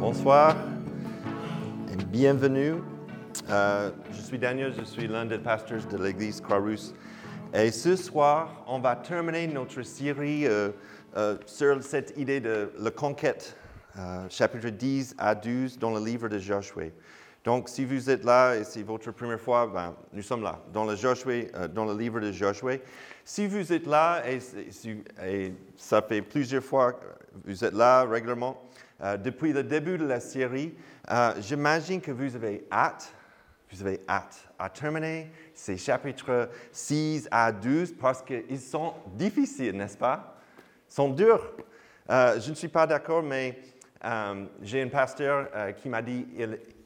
Bonsoir et bienvenue. Euh, je suis Daniel, je suis l'un des pasteurs de l'église Croix-Rousse. Et ce soir, on va terminer notre série euh, euh, sur cette idée de la conquête, chapitre 10 à 12 dans le livre de Josué. Donc, si vous êtes là et c'est votre première fois, ben, nous sommes là, dans le, dans le livre de Josué. Si vous êtes là et, et, ça fait plusieurs fois que vous êtes là régulièrement, depuis le début de la série, j'imagine que vous avez hâte vous avez hâte à terminer ces chapitres 6 à 12 parce qu'ils sont difficiles, n'est-ce pas? Ils sont durs. Euh, je ne suis pas d'accord, mais euh, j'ai un pasteur euh, qui m'a dit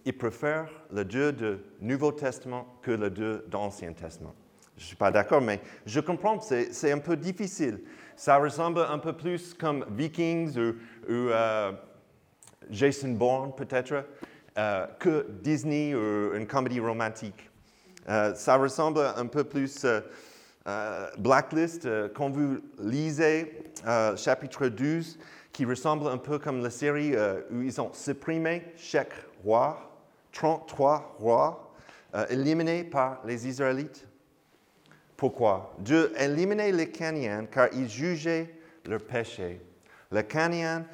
qu'il préfère le Dieu du Nouveau Testament que le Dieu de l'Ancien Testament. Je ne suis pas d'accord, mais je comprends c'est un peu difficile. Ça ressemble un peu plus comme Vikings ou Jason Bourne, peut-être. Euh, que Disney ou une comédie romantique. Euh, ça ressemble un peu plus à euh, Blacklist quand vous lisez chapitre 12, qui ressemble un peu comme la série où ils ont supprimé chaque roi, 33 rois, éliminés par les Israélites. Pourquoi? Dieu éliminait les Cananéens car ils jugeaient leur péché. Les Cananéens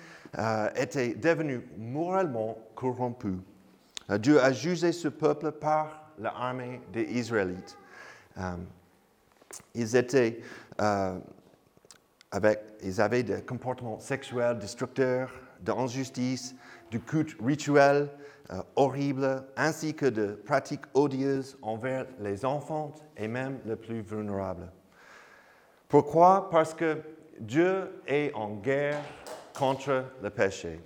étaient devenus moralement corrompus. Euh, Dieu a jugé ce peuple par l'armée des Israélites. Euh, ils étaient euh, avec, ils avaient des comportements sexuels destructeurs, de du culte rituel horrible, ainsi que de pratiques odieuses envers les enfants et même les plus vulnérables. Pourquoi? Parce que Dieu est en guerre contre le péché.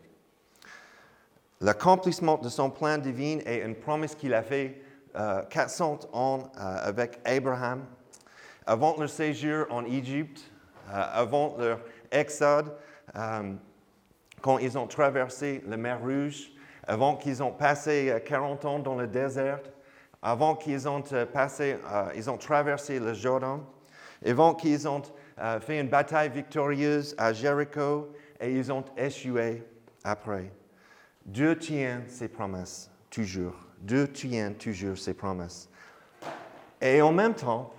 L'accomplissement de son plan divin est une promesse qu'il a fait 400 euh, ans euh, avec Abraham. Avant leur séjour en Égypte, euh, avant leur exode, quand ils ont traversé la mer Rouge, avant qu'ils ont passé 40 ans dans le désert, avant qu'ils ont, passé, ont traversé le Jordan, avant qu'ils ont fait une bataille victorieuse à Jéricho et ils ont échoué après. Dieu tient ses promesses, toujours. Dieu tient toujours ses promesses. Et en même temps,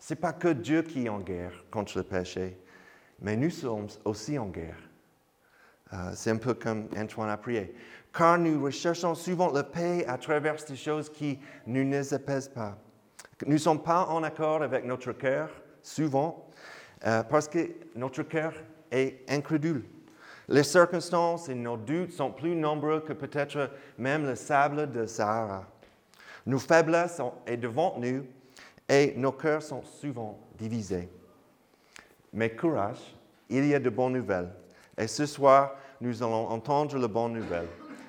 ce n'est pas que Dieu qui est en guerre contre le péché, mais nous sommes aussi en guerre. Euh, c'est un peu comme Antoine a prié. Car nous recherchons souvent la paix à travers des choses qui ne nous apaisent pas. Nous ne sommes pas en accord avec notre cœur, souvent, euh, parce que notre cœur est incrédule. Les circonstances et nos doutes sont plus nombreux que peut-être même le sable de Sahara. Nos faiblesses sont devant nous et nos cœurs sont souvent divisés. Mais courage, il y a de bonnes nouvelles. Et ce soir, nous allons entendre la bonne nouvelle.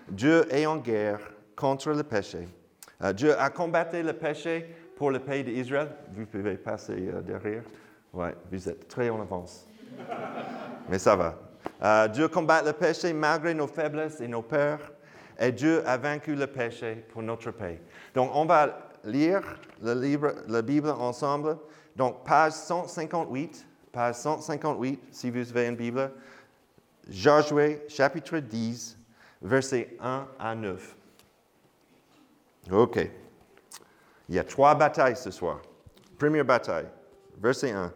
Dieu est en guerre contre le péché. Euh, Dieu a combattu le péché pour le pays d'Israël. Vous pouvez passer euh, derrière. Oui, vous êtes très en avance. Mais ça va. Euh, Dieu combat le péché malgré nos faiblesses et nos peurs. Et Dieu a vaincu le péché pour notre paix. Donc, on va lire la Bible ensemble. Donc, page 158, page 158, si vous avez une Bible. Josué, chapitre 10, versets 1 à 9. OK. Il y a trois batailles ce soir. Première bataille, verset 1.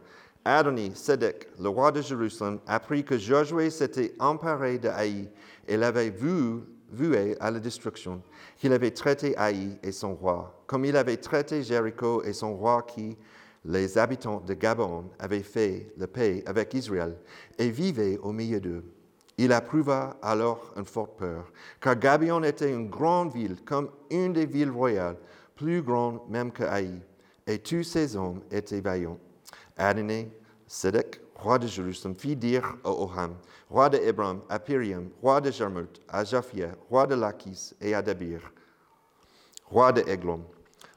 Adoni, Sédek, le roi de Jérusalem, apprit que Josué s'était emparé de Haï et l'avait vu, voué à la destruction, qu'il avait traité Haï et son roi, comme il avait traité Jéricho et son roi qui, les habitants de Gabon, avaient fait la paix avec Israël et vivaient au milieu d'eux. Il approuva alors une forte peur, car Gabion était une grande ville, comme une des villes royales, plus grande même que Haï, et tous ses hommes étaient vaillants. Sédek, roi de Jérusalem, fit dire à Oham, roi de Hébron, à Piriam, roi de Jarmut, à Japhia, roi de Lachis et à Dabir, roi de Eglon,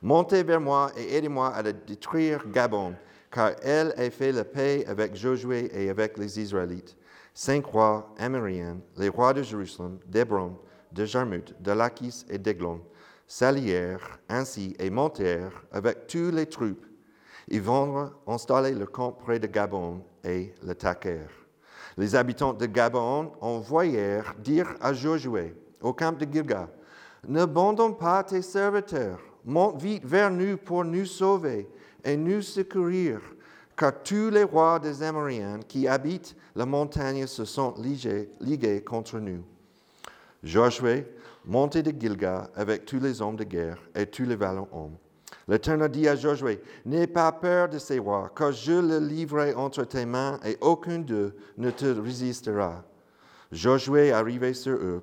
Montez vers moi et aidez-moi à détruire Gabon, car elle a fait la paix avec Josué et avec les Israélites. Cinq rois amériens, les rois de Jérusalem, d'Hébron, de Jarmut, de Lachis et d'Eglon, s'allièrent ainsi et montèrent avec tous les troupes ils vont installer le camp près de Gabon et le taquèrent. Les habitants de Gabon envoyèrent dire à Josué, au camp de Gilgal, N'abandonne pas tes serviteurs, monte vite vers nous pour nous sauver et nous secourir, car tous les rois des Amoréens qui habitent la montagne se sont ligués, contre nous. Josué montait de Gilgal avec tous les hommes de guerre et tous les valants hommes. L'Éternel dit à Josué, N'aie pas peur de ces rois, car je les livrerai entre tes mains et aucun d'eux ne te résistera. Josué arrivait sur eux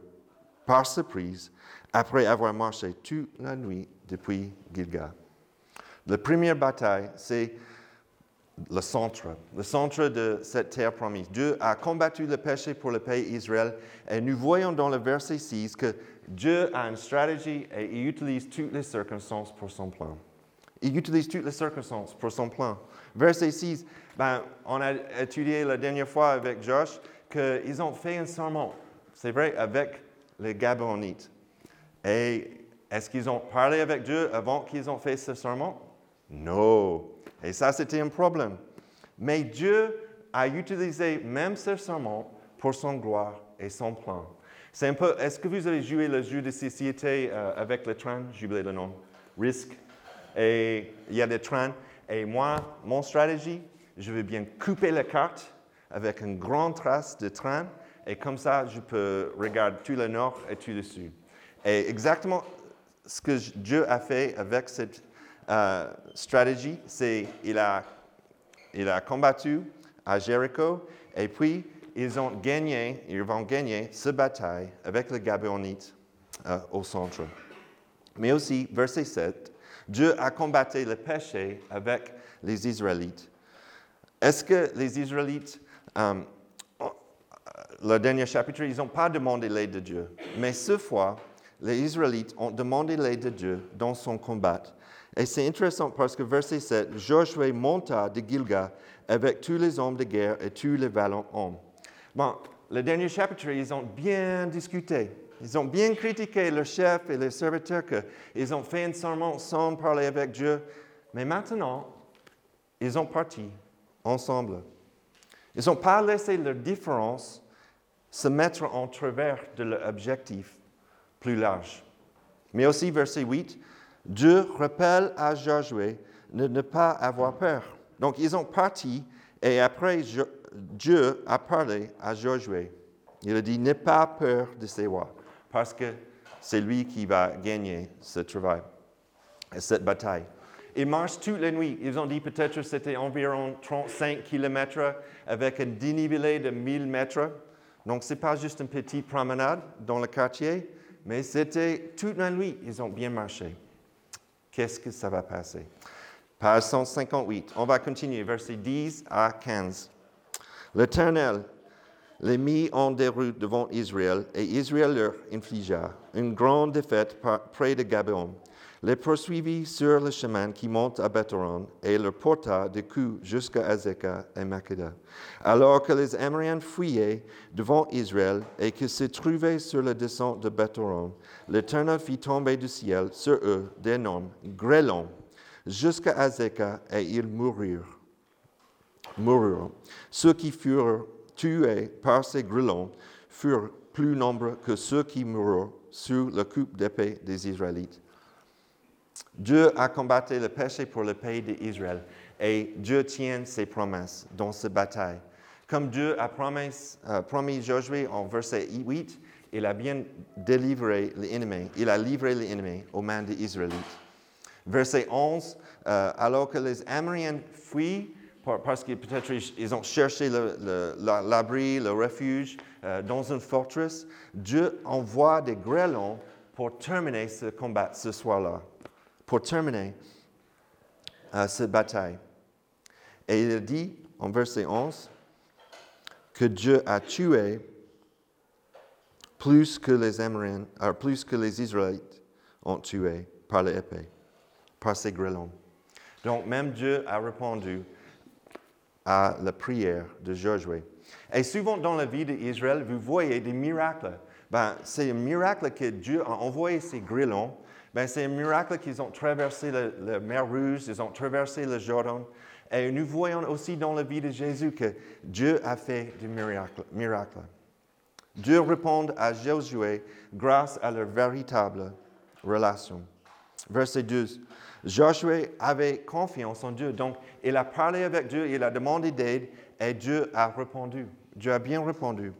par surprise après avoir marché toute la nuit depuis Gilgal. La première bataille, c'est le centre, le centre de cette terre promise. Dieu a combattu le péché pour le pays Israël et nous voyons dans le verset 6 que Dieu a une stratégie et il utilise toutes les circonstances pour son plan. Il utilise toutes les circonstances pour son plan. Verset 6, ben, on a étudié la dernière fois avec Josh qu'ils ont fait un serment, c'est vrai, avec les Gabonites. Et est-ce qu'ils ont parlé avec Dieu avant qu'ils ont fait ce serment? Non. Et ça, c'était un problème. Mais Dieu a utilisé même ce serment pour son gloire et son plan. C'est un peu, est-ce que vous avez joué le jeu de société euh, avec le train? J'ai oublié le nom. Risque et il y a des trains. Et moi, mon stratégie, je vais bien couper la carte avec une grande trace de train et comme ça, je peux regarder tout le nord et tout le sud. Et exactement ce que Dieu a fait avec cette euh, stratégie, c'est qu'il a, il a combattu à Jéricho et puis ils ont gagné, ils vont gagner cette bataille avec les Gabonites euh, au centre. Mais aussi, verset 7, Dieu a combattu le péché avec les Israélites. Est-ce que les Israélites, euh, le dernier chapitre, ils n'ont pas demandé l'aide de Dieu. Mais cette fois, les Israélites ont demandé l'aide de Dieu dans son combat. Et c'est intéressant parce que verset 7, Josué monta de Gilgal avec tous les hommes de guerre et tous les valants hommes. Bon, le dernier chapitre, ils ont bien discuté. Ils ont bien critiqué le chef et les serviteurs qu'ils ont fait un serment sans parler avec Dieu. Mais maintenant, ils ont parti ensemble. Ils n'ont pas laissé leur différence se mettre en travers de leur objectif plus large. Mais aussi, verset 8, Dieu rappelle à Josué de ne pas avoir peur. Donc, ils ont parti et après, Dieu a parlé à Josué. Il a dit, n'aie pas peur de ces rois parce que c'est lui qui va gagner ce travail, cette bataille. Ils marchent toutes les nuits. Ils ont dit peut-être que c'était environ 35 km avec un dénivelé de 1000 mètres. Donc, ce n'est pas juste une petite promenade dans le quartier, mais c'était toute la nuit. Ils ont bien marché. Qu'est-ce que ça va passer? Page 158. On va continuer, versets 10 à 15. L'Éternel les mit en déroute devant Israël, et Israël leur infligea une grande défaite près de Gabon. Les poursuivit sur le chemin qui monte à Bethoron et leur porta de coups jusqu'à Azekah et Makeda. Alors que les Amoréens fuyaient devant Israël et qu'ils se trouvaient sur la descente de Bethoron, l'Éternel fit tomber du ciel sur eux d'énormes grêlons jusqu'à Azekah et ils moururent. moururent. Ceux qui furent tués par ces grillons furent plus nombreux que ceux qui moururent sous la coupe d'épée des Israélites. Dieu a combattu le péché pour le pays d'Israël et Dieu tient ses promesses dans cette bataille. Comme Dieu a promis, euh, promis Josué en verset 8, il a bien délivré l'ennemi, il a livré l'ennemi aux mains des Israélites. Verset 11, euh, alors que les Amoréens fuient, parce que peut-être ils ont cherché l'abri, le, refuge euh, dans une forteresse, Dieu envoie des grêlons pour terminer ce combat ce soir-là, pour terminer euh, cette bataille. Et il dit en verset 11 que Dieu a tué plus que les euh, plus que les Israélites ont tué par l'épée, par ces grêlons. Donc même Dieu a répondu à la prière de Josué. Et souvent dans la vie d'Israël, vous voyez des miracles. Ben, c'est un miracle que Dieu a envoyé ces grillons. Ben, c'est un miracle qu'ils ont traversé la, mer Rouge, ils ont traversé le Jordan. Et nous voyons aussi dans la vie de Jésus que Dieu a fait des miracles. Dieu répond à Josué grâce à leur véritable relation. Verset 12. Josué avait confiance en Dieu, donc il a parlé avec Dieu, il a demandé d'aide et Dieu a répondu. Dieu a bien répondu.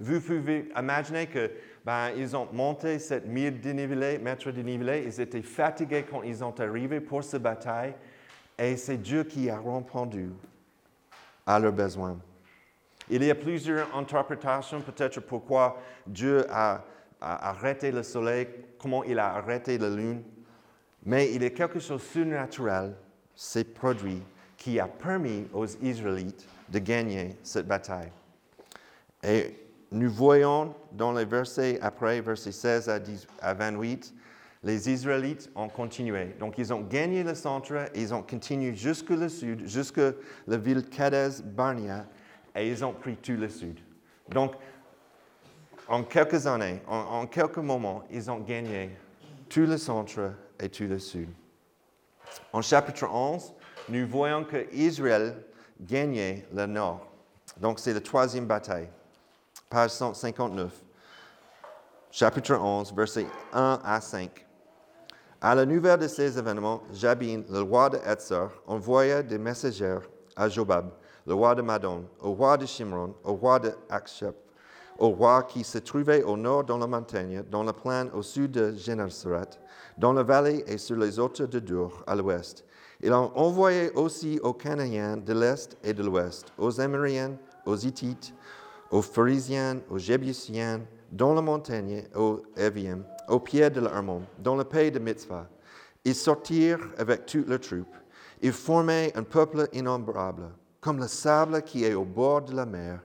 Vous pouvez imaginer que ben, ils ont monté cette mille dénivelé, mètres dénivelé, ils étaient fatigués quand ils sont arrivés pour cette bataille et c'est Dieu qui a répondu à leurs besoins. Il y a plusieurs interprétations peut-être pourquoi Dieu a, arrêté le soleil, comment il a arrêté la lune, mais il a quelque chose de surnaturel, ces produits, qui a permis aux Israélites de gagner cette bataille. Et nous voyons dans les versets après, versets 16 à, 28, les Israélites ont continué. Donc, ils ont gagné le centre, ils ont continué jusque le sud, jusque la ville Kadesh Barnea, et ils ont pris tout le sud. Donc, en quelques années, en, quelques moments, ils ont gagné tout le centre et tout le sud. En chapitre 11, nous voyons que Israël gagnait le nord. Donc, c'est la troisième bataille. Page 159. Chapitre 11, versets 1 à 5. À la nouvelle de ces événements, Jabin, le roi de Etzer, envoya des messagers à Jobab, le roi de Madon, au roi de Shimron, au roi de Akshep, au roi qui se trouvait au nord dans la montagne, dans la plaine au sud de Génésaret, dans la vallée et sur les hauteurs de Dur à l'ouest. Il a envoyé aussi aux Cananéens de l'est et de l'ouest, aux Amériens, aux Hittites, aux Pharisiens, aux Jébusiens, dans la montagne, aux Éviens, au pied de l'Armon, dans le pays de Mitzvah. Ils sortirent avec toute leur troupe. Ils formaient un peuple innombrable comme le sable qui est au bord de la mer,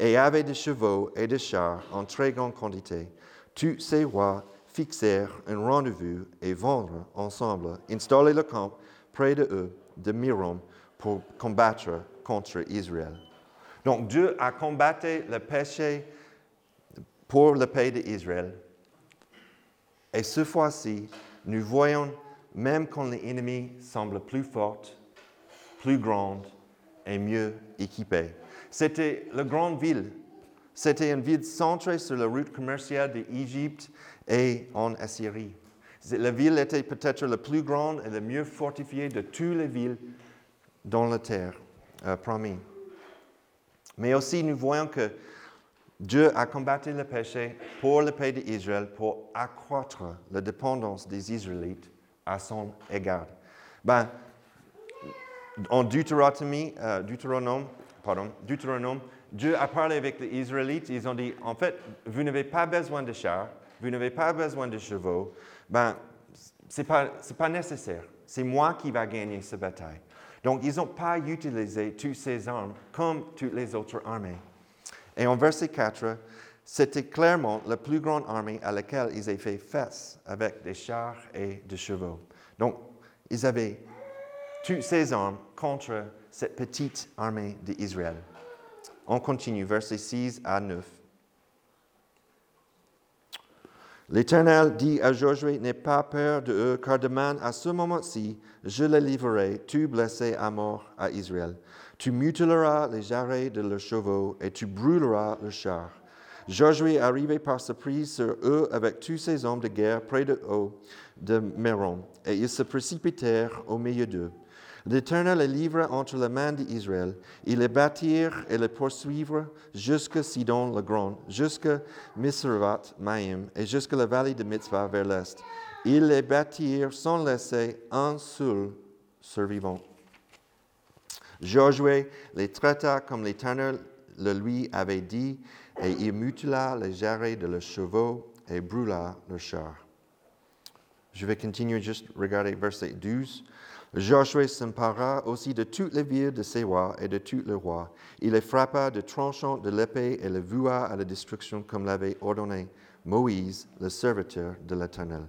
et avait des chevaux et des chars en très grande quantité. Tous ces rois fixèrent un rendez-vous et vinrent ensemble installer le camp près de eux, de Mirom, pour combattre contre Israël. Donc Dieu a combattu le péché pour le pays d'Israël. Et cette fois-ci, nous voyons, même quand l'ennemi semble plus fort, plus grand, et mieux équipée. C'était la grande ville. C'était une ville centrée sur la route commerciale d'Égypte et en Assyrie. La ville était peut-être la plus grande et la mieux fortifiée de toutes les villes dans la terre euh, promise. Mais aussi, nous voyons que Dieu a combattu le péché pour le pays d'Israël pour accroître la dépendance des Israélites à son égard. Ben, en euh, Deutéronome, Dieu a parlé avec les Israélites. Ils ont dit, en fait, vous n'avez pas besoin de chars, vous n'avez pas besoin de chevaux. Ben, ce n'est pas, pas nécessaire. C'est moi qui va gagner cette bataille. Donc, ils n'ont pas utilisé toutes ces armes comme toutes les autres armées. Et en verset 4, c'était clairement la plus grande armée à laquelle ils avaient fait face avec des chars et des chevaux. Donc, ils avaient toutes ces armes contre cette petite armée d'Israël. On continue, versets 6 à 9. L'Éternel dit à Josué, N'aie pas peur de eux, car demain, à ce moment-ci, je les livrerai, tu blessé à mort à Israël. Tu mutileras les jarrets de leurs chevaux et tu brûleras leurs chars. Josué arrivait par surprise sur eux avec tous ses hommes de guerre près de eux, de Méron, et ils se précipitèrent au milieu d'eux. L'Éternel les livra entre les mains d'Israël. Ils les bâtirent et les poursuivirent jusqu'à Sidon le Grand, jusqu'à Misravat Maïm et jusqu'à la vallée de Mitzvah vers l'est. Ils les bâtirent sans laisser un seul survivant. Josué les traita comme l'Éternel le lui avait dit, et il mutila les jarrets de leurs chevaux et brûla leurs chars. Je vais continuer juste regarder verset 12. Josué s'empara aussi de toutes les villes de rois et de tous les rois. Il les frappa de tranchants de l'épée et les voua à la destruction comme l'avait ordonné Moïse, le serviteur de l'Éternel.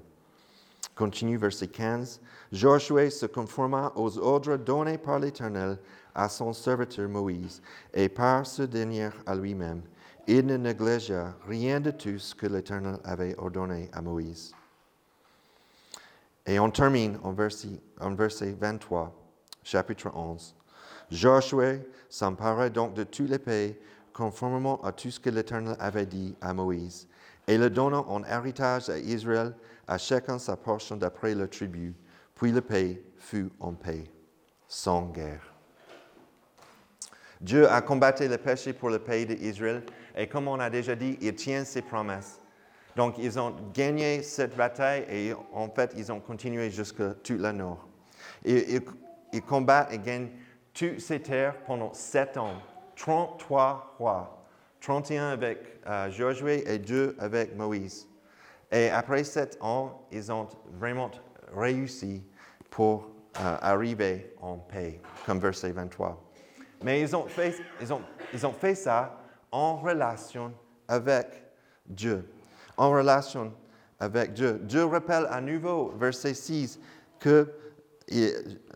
Continue verset 15. Josué se conforma aux ordres donnés par l'Éternel à son serviteur Moïse et par ce dernier à lui-même. Il ne négligea rien de tout ce que l'Éternel avait ordonné à Moïse. Et on termine en verset, 23, chapitre 11. Josué s'empara donc de tous les pays, conformément à tout ce que l'Éternel avait dit à Moïse, et le donna en héritage à Israël, à chacun sa portion d'après le tribut. Puis le pays fut en paix, sans guerre. Dieu a combattu le péché pour le pays d'Israël, et comme on a déjà dit, il tient ses promesses. Donc, ils ont gagné cette bataille et en fait, ils ont continué jusqu'à tout le nord. Et, ils, combattent et gagnent toutes ces terres pendant sept ans. 33 rois. 31 avec euh, Josué et 2 avec Moïse. Et après sept ans, ils ont vraiment réussi pour euh, arriver en paix, comme verset 23. Mais ils ils ils ont fait ça en relation avec Dieu en relation avec Dieu. Dieu rappelle à nouveau, verset 6, que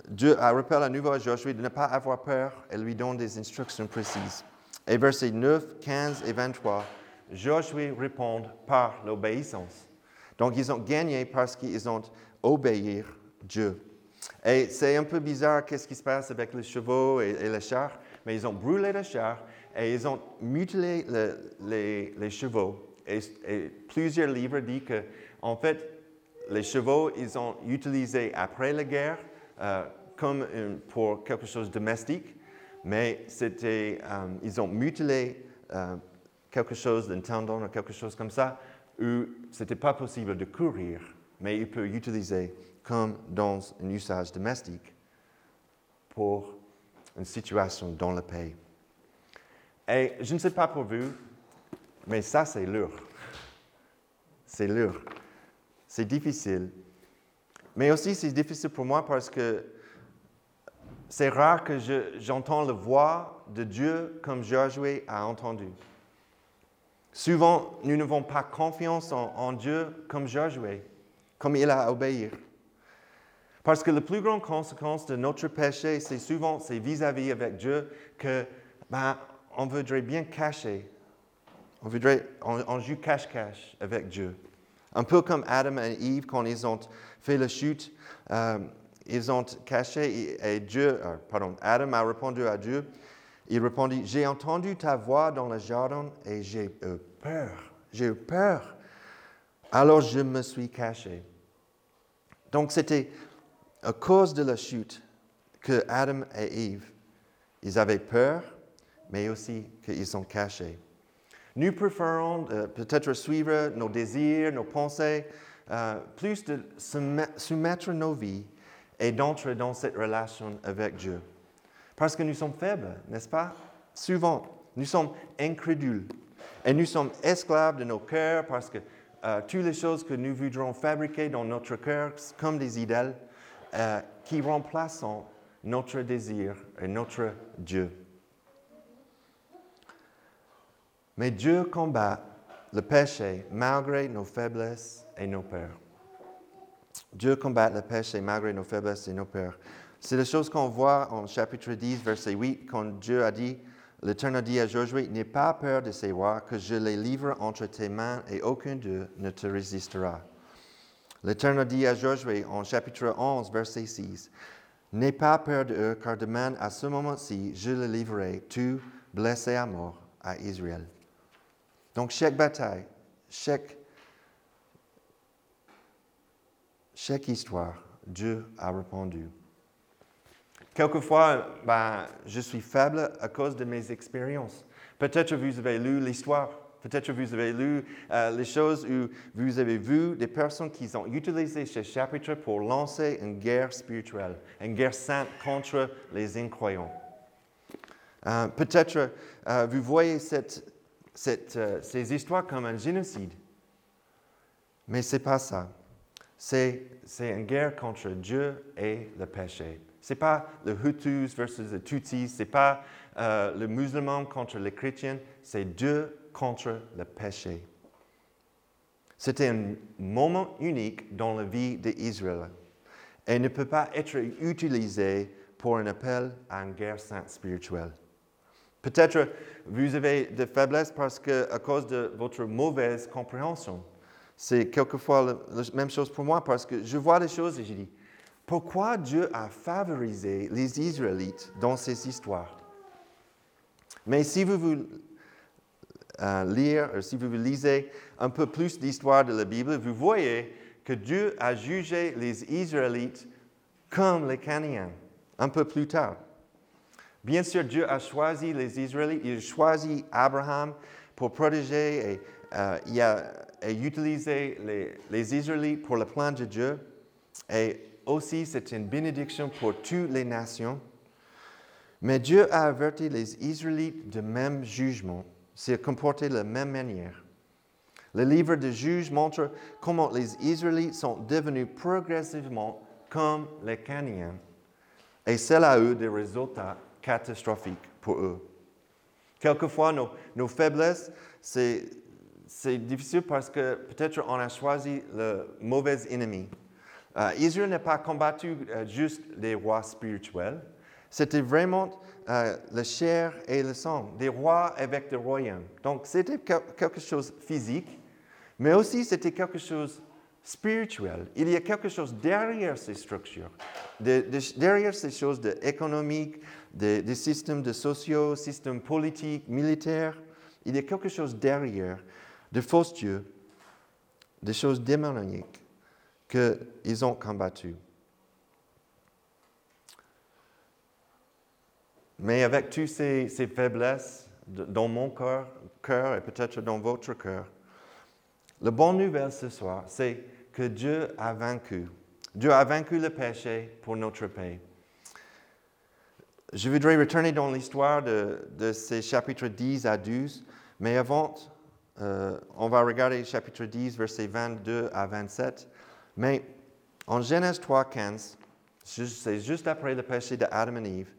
Dieu rappelle à nouveau à Josué de ne pas avoir peur et lui donne des instructions précises. Et versets 9, 15 et 23, Josué répond par l'obéissance. Donc ils ont gagné parce qu'ils ont obéi Dieu. Et c'est un peu bizarre qu'est-ce qui se passe avec les chevaux et, les chars, mais ils ont brûlé les chars et ils ont mutilé les chevaux et, plusieurs livres disent que, en fait, les chevaux, ils ont utilisé après la guerre euh, comme pour quelque chose de domestique, mais c'était, euh, ils ont mutilé euh, quelque chose d'un tendon ou quelque chose comme ça, où ce n'était pas possible de courir, mais il peut utiliser comme dans un usage domestique pour une situation dans le pays. Et je ne sais pas pour vous, mais ça, c'est lourd. C'est lourd. C'est difficile. Mais aussi, c'est difficile pour moi parce que c'est rare que j'entends la voix de Dieu comme Josué a entendu. Souvent, nous n'avons pas confiance en, Dieu comme Josué, comme il a obéi. Parce que la plus grande conséquence de notre péché, c'est souvent c'est vis-à-vis avec Dieu que ben, on voudrait bien cacher on voudrait, on, joue cache-cache avec Dieu. Un peu comme Adam et Eve quand ils ont fait la chute, euh, ils ont caché et Dieu, euh, pardon, Adam a répondu à Dieu. Il répondit, j'ai entendu ta voix dans le jardin et j'ai eu peur. J'ai eu peur. Alors je me suis caché. Donc c'était à cause de la chute que Adam et Eve, ils avaient peur, mais aussi qu'ils sont cachés. Nous préférons euh, peut-être suivre nos désirs, nos pensées, euh, plus de soumettre nos vies et d'entrer dans cette relation avec Dieu. Parce que nous sommes faibles, n'est-ce pas? Souvent, nous sommes incrédules et nous sommes esclaves de nos cœurs parce que euh, toutes les choses que nous voudrons fabriquer dans notre cœur comme des idoles qui remplacent notre désir et notre Dieu. Mais Dieu combat le péché malgré nos faiblesses et nos peurs. Dieu combat le péché malgré nos faiblesses et nos peurs. C'est la chose qu'on voit en chapitre 10, verset 8, quand Dieu a dit, l'Éternel dit à Josué, n'aie pas peur de ces rois, que je les livre entre tes mains et aucun d'eux ne te résistera. L'Éternel dit à Josué en chapitre 11, verset 6, N'aie pas peur d'eux, car demain, à ce moment-ci, je les livrerai, tu, blessé à mort, à Israël. Donc chaque bataille, chaque, chaque histoire, Dieu a répondu. Quelquefois, ben, je suis faible à cause de mes expériences. Peut-être vous avez lu l'histoire. Peut-être vous avez lu euh, les choses où vous avez vu des personnes qui ont utilisé ce chapitre pour lancer une guerre spirituelle, une guerre sainte contre les incroyants. Euh, peut-être euh, vous voyez cette, euh, ces histoires comme un génocide. Mais ce n'est pas ça. C'est, une guerre contre Dieu et le péché. Ce n'est pas le Hutus versus les Tutsis, ce n'est pas euh, le musulman contre les chrétiens, c'est Dieu contre le péché. C'était un moment unique dans la vie d'Israël et ne peut pas être utilisé pour un appel à une guerre sainte spirituelle. Peut-être vous avez des faiblesses parce que, à cause de votre mauvaise compréhension. C'est quelquefois la, même chose pour moi parce que je vois les choses et je dis, pourquoi Dieu a favorisé les Israélites dans ces histoires? Mais si vous vous euh, lire, euh, si vous lisez un peu plus l'histoire de la Bible, vous voyez que Dieu a jugé les Israélites comme les Cananéens un peu plus tard. Bien sûr, Dieu a choisi les Israélites, il a choisi Abraham pour protéger et, euh, utilisé les, Israélites pour le plan de Dieu. Et aussi, c'est une bénédiction pour toutes les nations. Mais Dieu a averti les Israélites du même jugement s'est comporté de la même manière. Le livre de Juges montre comment les Israélites sont devenus progressivement comme les Cananéens. Et cela a eu des résultats catastrophiques pour eux. Quelquefois, nos, faiblesses, c'est, difficile parce que peut-être on a choisi le mauvais ennemi. Euh, Israël n'a pas combattu euh, juste les rois spirituels, c'était vraiment euh, la chair et le sang, des rois avec des royaumes. Donc c'était quelque chose physique, mais aussi c'était quelque chose spirituel. Il y a quelque chose derrière ces structures, derrière ces choses économiques, des, systèmes de sociaux, systèmes politiques, militaires. Il y a quelque chose derrière, de fausses dieux, des choses démoniaques qu'ils ont combattues. Mais avec toutes ces, faiblesses dans mon cœur, cœur et peut-être dans votre cœur, la bonne nouvelle ce soir, c'est que Dieu a vaincu. Dieu a vaincu le péché pour notre paix. Je voudrais retourner dans l'histoire de, ces chapitres 10 à 12, mais avant, euh, on va regarder chapitre 10, versets 22 à 27. Mais en Genèse 3, 15, c'est juste après le péché d'Adam et Eve,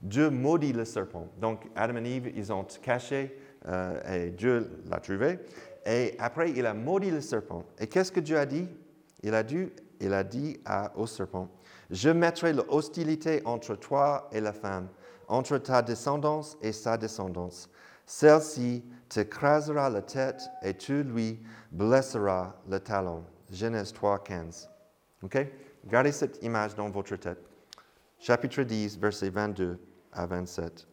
Dieu maudit le serpent. Donc, Adam et Eve, ils ont caché euh, et Dieu l'a trouvé. Et après, il a maudit le serpent. Et qu'est-ce que Dieu a dit? Il a dit, au serpent, je mettrai l'hostilité entre toi et la femme, entre ta descendance et sa descendance. Celle-ci t'écrasera la tête et tu lui blesseras le talon. Genèse 3, 15. OK? Gardez cette image dans votre tête. Chapitre 10, verset 22 à 27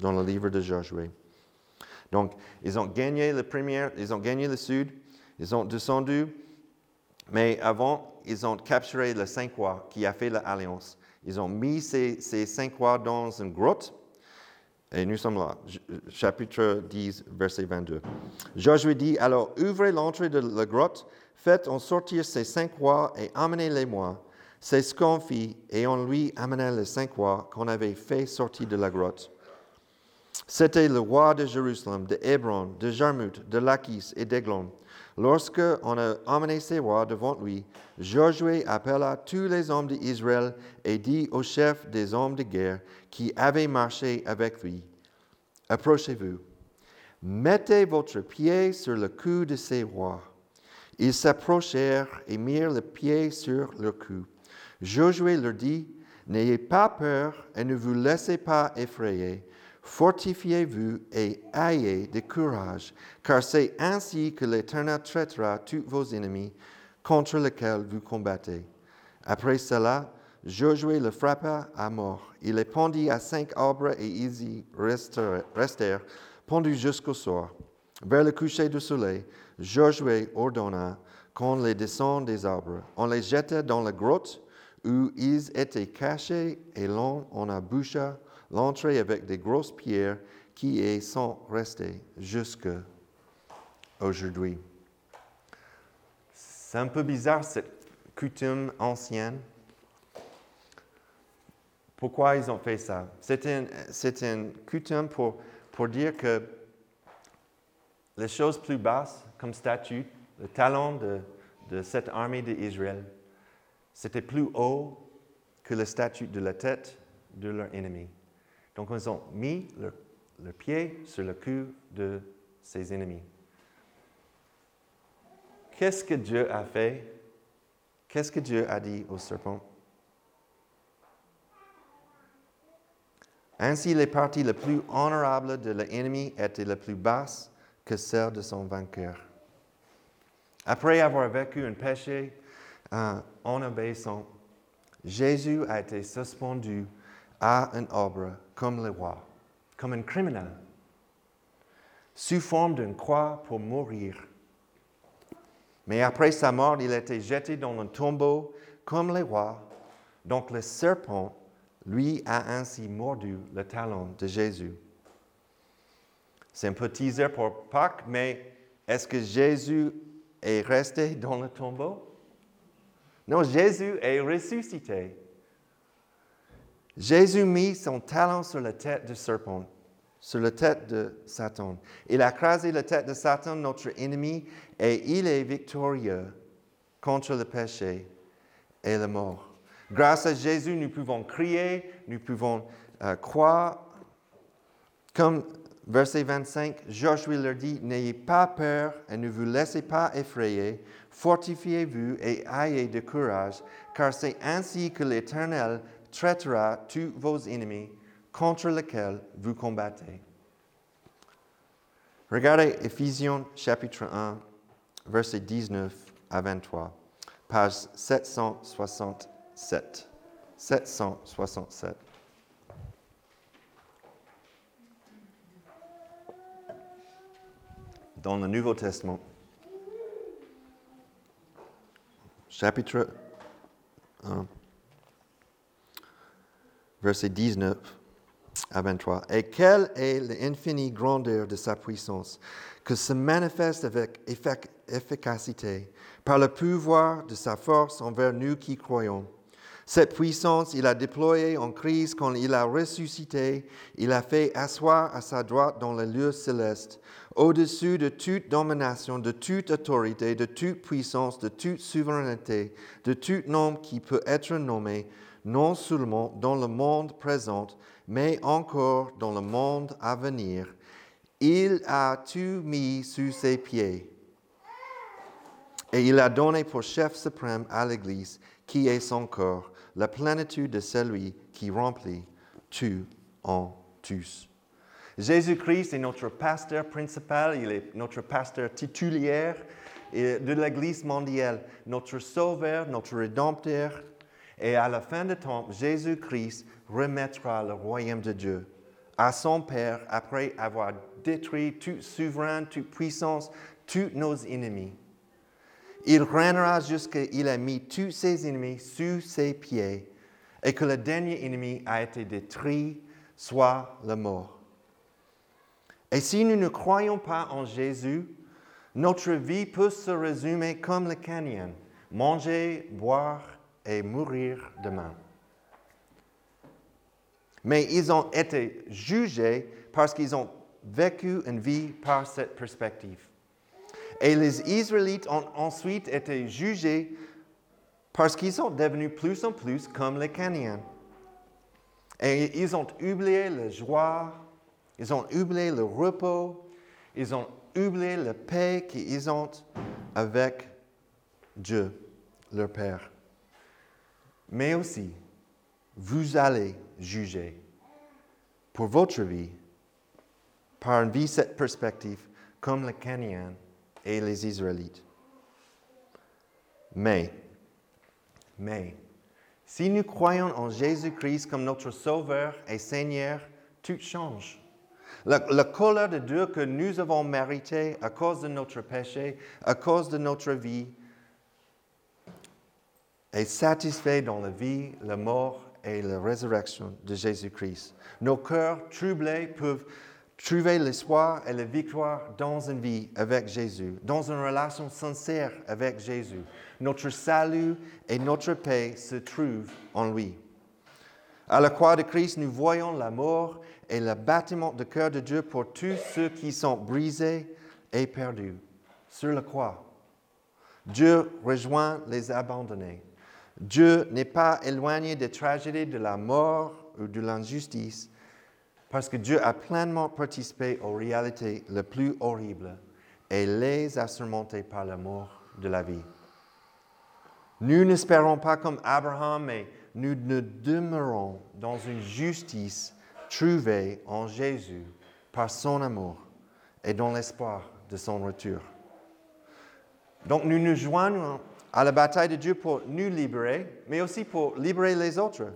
dans le livre de Josué. Donc, ils ont gagné le ils ont gagné le sud, ils ont descendu, mais avant, ils ont capturé les cinq rois qui a fait l'alliance. Ils ont mis ces, ces cinq rois dans une grotte, et nous sommes là, chapitre 10, verset 22. Josué dit, alors ouvrez l'entrée de la grotte, faites en sortir ces cinq rois et amenez-les-moi. C'est ce qu'on fit, et on lui amena les cinq rois qu'on avait fait sortir de la grotte. C'était le roi de Jérusalem, de Hébron, de Jarmuth, de Lachis et d'Eglon. Lorsque on a amené ces rois devant lui, Josué appela tous les hommes d'Israël et dit aux chefs des hommes de guerre qui avaient marché avec lui, Approchez-vous, mettez votre pied sur le cou de ces rois. Ils s'approchèrent et mirent le pied sur leur cou. Josué leur dit, N'ayez pas peur et ne vous laissez pas effrayer. Fortifiez-vous et ayez de courage, car c'est ainsi que l'Éternel traitera tous vos ennemis contre lesquels vous combattez. Après cela, Josué le frappa à mort. Il les pendit à cinq arbres et ils y restèrent, pendus jusqu'au soir. Vers le coucher du soleil, Josué ordonna qu'on les descende des arbres. On les jeta dans la grotte où ils étaient cachés et l'on en a bouché l'entrée avec des grosses pierres qui y sont restées jusqu'à aujourd'hui. C'est un peu bizarre cette coutume ancienne. Pourquoi ils ont fait ça? C'est une, coutume pour, dire que les choses plus basses, comme statut, le talent de, de cette armée d'Israël, c'était plus haut que le statut de la tête de leur ennemi. Donc, ils ont mis le, pied sur le cou de ses ennemis. Qu'est-ce que Dieu a fait? Qu'est-ce que Dieu a dit au serpent? Ainsi, les parties les plus honorables de l'ennemi étaient les plus basses que celles de son vainqueur. Après avoir vécu un péché euh, en obéissant, Jésus a été suspendu à un arbre comme le roi, comme un criminel, sous forme d'une croix pour mourir. Mais après sa mort, il a été jeté dans un tombeau comme les rois. Donc le serpent, lui, a ainsi mordu le talon de Jésus. C'est un peu teaser pour Pâques, mais est-ce que Jésus est resté dans le tombeau? Non, Jésus est ressuscité. Jésus mit son talon sur la tête du serpent, sur la tête de Satan. Il a crasé la tête de Satan, notre ennemi, et il est victorieux contre le péché et la mort. Grâce à Jésus, nous pouvons crier, nous pouvons euh, croire. Comme verset 25, Joshua leur dit, N'ayez pas peur et ne vous laissez pas effrayer, fortifiez-vous et ayez de courage, car c'est ainsi que l'Éternel traitera tous vos ennemis contre lesquels vous combattez. Regardez Ephésiens chapitre 1, verset 19 à 23, page 767. 767. Dans le Nouveau Testament, chapitre 1, verset 19 à 23. Et quelle est l'infinie grandeur de sa puissance, que se manifeste avec efficacité par le pouvoir de sa force envers nous qui croyons? Cette puissance, il a déployée en Christ quand il a ressuscité, il a fait asseoir à sa droite dans le lieu céleste, au-dessus de toute domination, de toute autorité, de toute puissance, de toute souveraineté, de tout nom qui peut être nommé, non seulement dans le monde présent, mais encore dans le monde à venir. Il a tout mis sous ses pieds. Et il a donné pour chef suprême à l'Église, qui est son corps, la plénitude de celui qui remplit tout en tous. Jésus-Christ est notre pasteur principal, il est notre pasteur titulaire de l'Église mondiale, notre sauveur, notre rédempteur, et à la fin du temps, Jésus-Christ remettra le royaume de Dieu à son Père après avoir détruit toute souverain, toute puissance, tous nos ennemis. Il régnera jusqu'à qu'il ait mis tous ses ennemis sous ses pieds et que le dernier ennemi a été détruit, soit la mort. Et si nous ne croyons pas en Jésus, notre vie peut se résumer comme le canyon, manger, boire et mourir demain. Mais ils ont été jugés parce qu'ils ont vécu une vie par cette perspective. Et les Israélites ont ensuite été jugés parce qu'ils sont devenus plus en plus comme les Cananéens. Et ils ont oublié la joie, ils ont oublié le repos, ils ont oublié la paix qu'ils ont avec Dieu, leur Père. Mais aussi, vous allez juger pour votre vie par une vie cette perspective comme les Cananéens et les Israélites. Mais, mais, si nous croyons en Jésus-Christ comme notre Sauveur et Seigneur, tout change. La, colère de Dieu que nous avons mérité à cause de notre péché, à cause de notre vie, est satisfait dans la vie, la mort et la résurrection de Jésus-Christ. Nos cœurs troublés peuvent trouver l'espoir et la victoire dans une vie avec Jésus, dans une relation sincère avec Jésus. Notre salut et notre paix se trouvent en lui. À la croix de Christ, nous voyons la mort et le bâtiment de cœur de Dieu pour tous ceux qui sont brisés et perdus. Sur la croix, Dieu rejoint les abandonnés. Dieu n'est pas éloigné des tragédies de la mort ou de l'injustice, parce que Dieu a pleinement participé aux réalités les plus horribles et les a surmontées par la mort de la vie. Nous n'espérons pas comme Abraham, mais nous ne demeurons dans une justice trouvée en Jésus par son amour et dans l'espoir de son retour. Donc nous nous joignons à la bataille de Dieu pour nous libérer, mais aussi pour libérer les autres.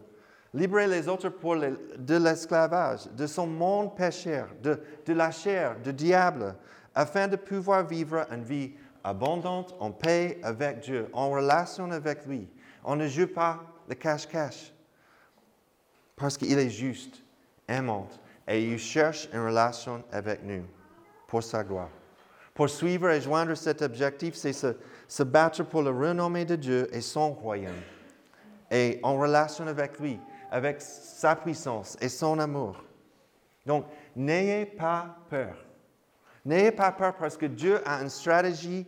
Libérer les autres pour de l'esclavage, de son monde pécheur, de, la chair, du diable, afin de pouvoir vivre une vie abondante, en paix avec Dieu, en relation avec lui. On ne joue pas le cache-cache parce qu'il est juste, aimant, et il cherche une relation avec nous pour sa gloire. Pour suivre et joindre cet objectif, c'est se, se battre pour le renommée de Dieu et son royaume, et en relation avec lui, avec sa puissance et son amour. Donc, n'ayez pas peur. N'ayez pas peur parce que Dieu a une stratégie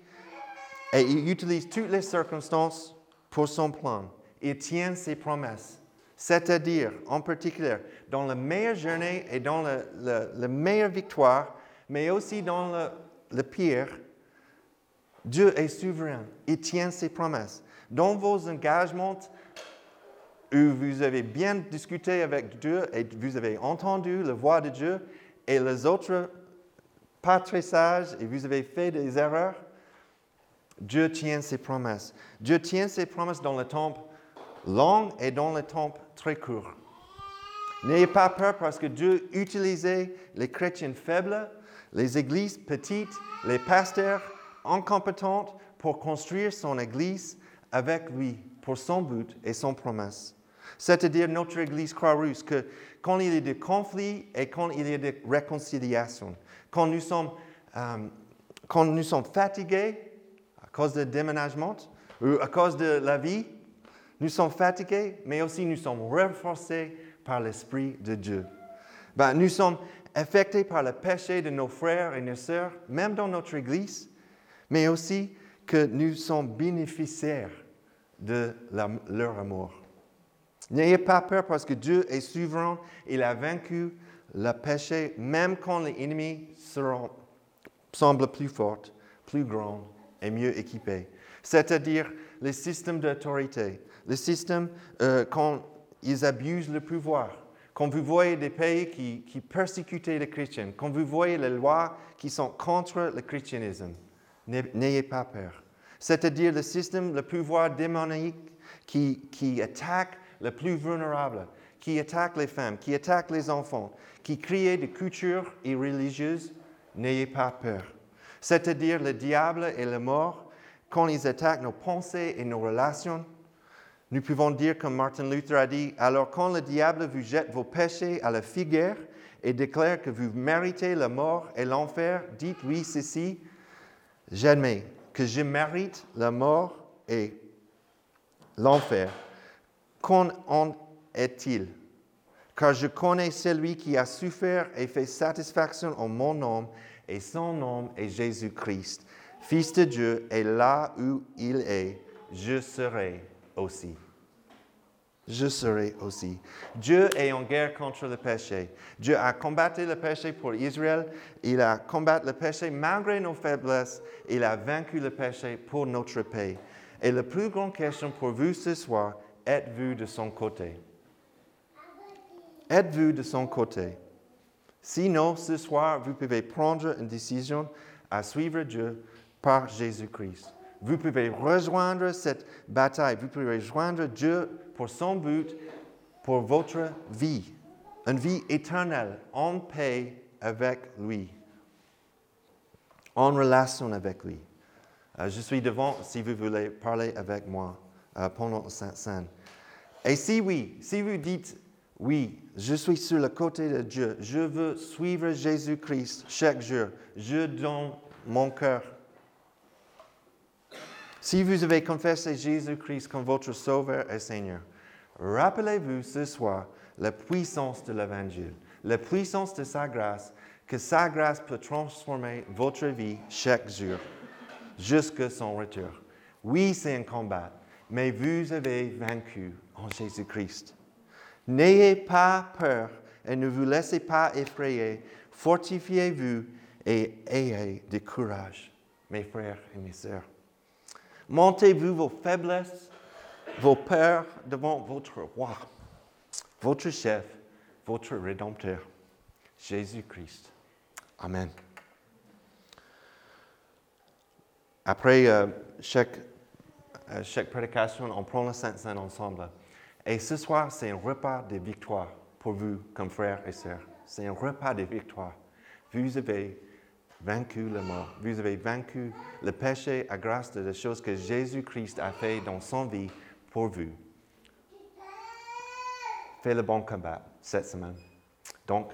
et il utilise toutes les circonstances pour son plan. Il tient ses promesses. C'est-à-dire, en particulier, dans la meilleure journée et dans la, meilleure victoire, mais aussi dans le, le pire, Dieu est souverain. Il tient ses promesses. Dans vos engagements, où vous avez bien discuté avec Dieu et vous avez entendu la voix de Dieu, et les autres pas très sages et vous avez fait des erreurs, Dieu tient ses promesses. Dieu tient ses promesses dans le temps long et dans le temps très court. N'ayez pas peur parce que Dieu utilisait les chrétiens faibles, les églises petites, les pasteurs incompétents pour construire son église avec lui, pour son but et son promesse. C'est-à-dire notre église Croix-Rousse, que quand il y a des conflits et quand il y a des réconciliations, quand nous sommes, euh, quand nous sommes fatigués à cause du déménagement ou à cause de la vie, nous sommes fatigués, mais aussi nous sommes renforcés par l'Esprit de Dieu. Ben, nous sommes affectés par le péché de nos frères et nos sœurs, même dans notre Église, mais aussi que nous sommes bénéficiaires de leur amour. N'ayez pas peur parce que Dieu est souverain, il a vaincu le péché, même quand les ennemis semblent plus forts, plus grands et mieux équipés. C'est-à-dire les systèmes d'autorité, les systèmes euh, quand ils abusent le pouvoir. Quand vous voyez des pays qui, persécutent les chrétiens, quand vous voyez les lois qui sont contre le christianisme, n'ayez pas peur. C'est-à-dire le système, le pouvoir démoniaque qui attaque le plus vulnérable, qui attaque les femmes, qui attaque les enfants, qui crée des cultures irréligieuses, n'ayez pas peur. C'est-à-dire le diable et la mort, quand ils attaquent nos pensées et nos relations, nous pouvons dire comme Martin Luther a dit, alors quand le diable vous jette vos péchés à la figure et déclare que vous méritez la mort et l'enfer, dites-lui ceci, j'admets que je mérite la mort et l'enfer. Qu'en est-il? Car je connais celui qui a souffert et fait satisfaction en mon nom, et son nom est Jésus-Christ, Fils de Dieu, et là où il est, je serai aussi. Je serai aussi. Dieu est en guerre contre le péché. Dieu a combattu le péché pour Israël. Il a combattu le péché malgré nos faiblesses. Il a vaincu le péché pour notre paix. Et la plus grande question pour vous ce soir, êtes-vous de son côté? Êtes-vous de son côté? Sinon, ce soir, vous pouvez prendre une décision à suivre Dieu par Jésus-Christ. Vous pouvez rejoindre cette bataille. Vous pouvez rejoindre Dieu pour son but, pour votre vie. Une vie éternelle, en paix avec lui. En relation avec lui. Euh, je suis devant si vous voulez parler avec moi euh, pendant scène. Et si oui, si vous dites oui, je suis sur le côté de Dieu, je veux suivre Jésus-Christ chaque jour, je donne mon cœur. Si vous avez confessé Jésus-Christ comme votre Sauveur et Seigneur, rappelez-vous ce soir la puissance de l'Évangile, la puissance de sa grâce, que sa grâce peut transformer votre vie chaque jour, jusqu'à son retour. Oui, c'est un combat, mais vous avez vaincu en Jésus-Christ. N'ayez pas peur et ne vous laissez pas effrayer. Fortifiez-vous et ayez du courage, mes frères et mes sœurs. Montez-vous vos faiblesses, vos peurs devant votre roi, votre chef, votre rédempteur, Jésus-Christ. Amen. Après euh, chaque euh, chaque prédication, on prend le Saint-Saint ensemble. Et ce soir, c'est un repas de victoire pour vous, comme frères et sœurs. C'est un repas de victoire. Vous avez vaincu le mort. Vous avez vaincu le péché à grâce de la choses que Jésus-Christ a fait dans son vie pour vous. Faites le bon combat cette semaine. Donc,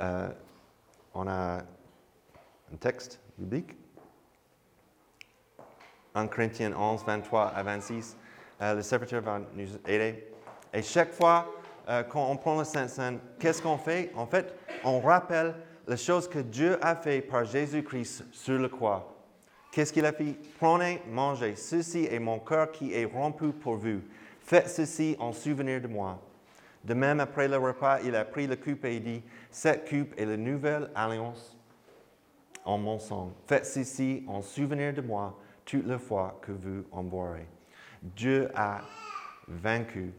euh, on a un texte biblique. 1 Corinthiens 11, 23 à 26. Euh, le serviteur va nous aider. Et chaque fois euh, quand on prend le Saint-Saint, qu'est-ce qu'on fait? En fait, on rappelle les choses que Dieu a fait par Jésus-Christ sur le croix. Qu'est-ce qu'il a fait? Prenez, mangez. Ceci est mon cœur qui est rompu pour vous. Faites ceci en souvenir de moi. De même, après le repas, il a pris le coupe et dit, cette coupe est la nouvelle alliance en mon sang. Faites ceci en souvenir de moi toutes les fois que vous en boirez. Dieu a vaincu.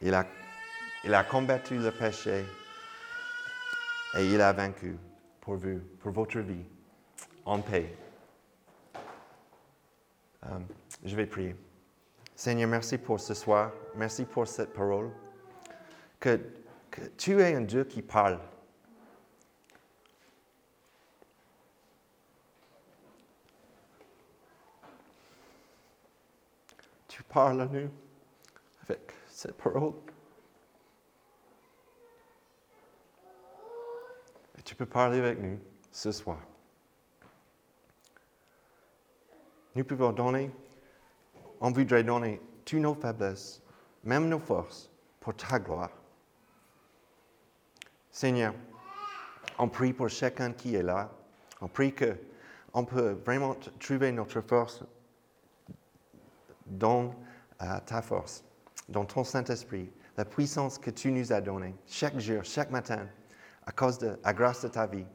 Il a combattu le péché et il a vaincu pour vous, pour votre vie, en paix. Um, je vais prier. Seigneur, merci pour ce soir. Merci pour cette parole. Que, que tu es un Dieu qui parle. Tu parles à nous avec cette parole. tu peux parler avec nous ce soir. Nous pouvons donner, on voudrait donner toutes nos faiblesses, même nos forces, pour ta gloire. Seigneur, on prie pour chacun qui est là. On prie qu'on peut vraiment trouver notre force dans euh, ta force, dans ton Saint-Esprit, la puissance que tu nous as donnée chaque jour, chaque matin à cause de la grâce de ta vie.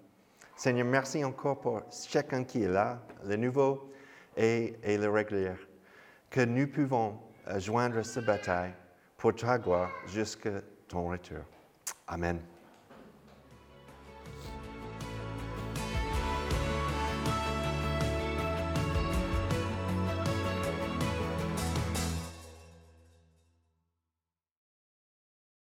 Seigneur, merci encore pour chacun qui est là, le nouveau et, et le régulier, que nous pouvons euh, joindre cette bataille pour ta gloire jusqu'à ton retour. Amen.